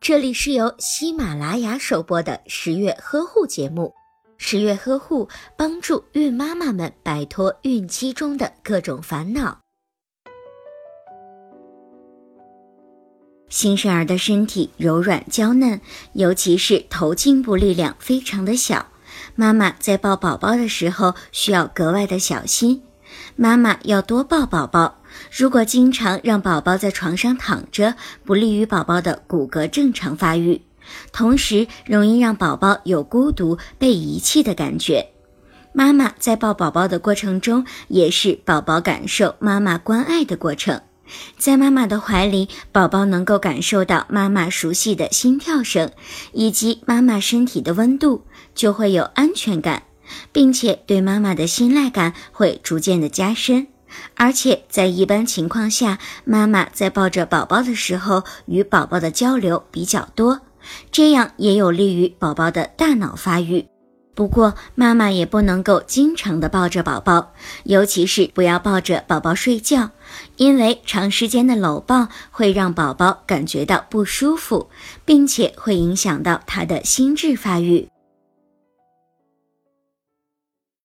这里是由喜马拉雅首播的十月呵护节目。十月呵护帮助孕妈妈们摆脱孕期中的各种烦恼。新生儿的身体柔软娇嫩，尤其是头颈部力量非常的小，妈妈在抱宝宝的时候需要格外的小心。妈妈要多抱宝宝。如果经常让宝宝在床上躺着，不利于宝宝的骨骼正常发育，同时容易让宝宝有孤独、被遗弃的感觉。妈妈在抱宝宝的过程中，也是宝宝感受妈妈关爱的过程。在妈妈的怀里，宝宝能够感受到妈妈熟悉的心跳声，以及妈妈身体的温度，就会有安全感，并且对妈妈的信赖感会逐渐的加深。而且在一般情况下，妈妈在抱着宝宝的时候，与宝宝的交流比较多，这样也有利于宝宝的大脑发育。不过，妈妈也不能够经常的抱着宝宝，尤其是不要抱着宝宝睡觉，因为长时间的搂抱会让宝宝感觉到不舒服，并且会影响到他的心智发育。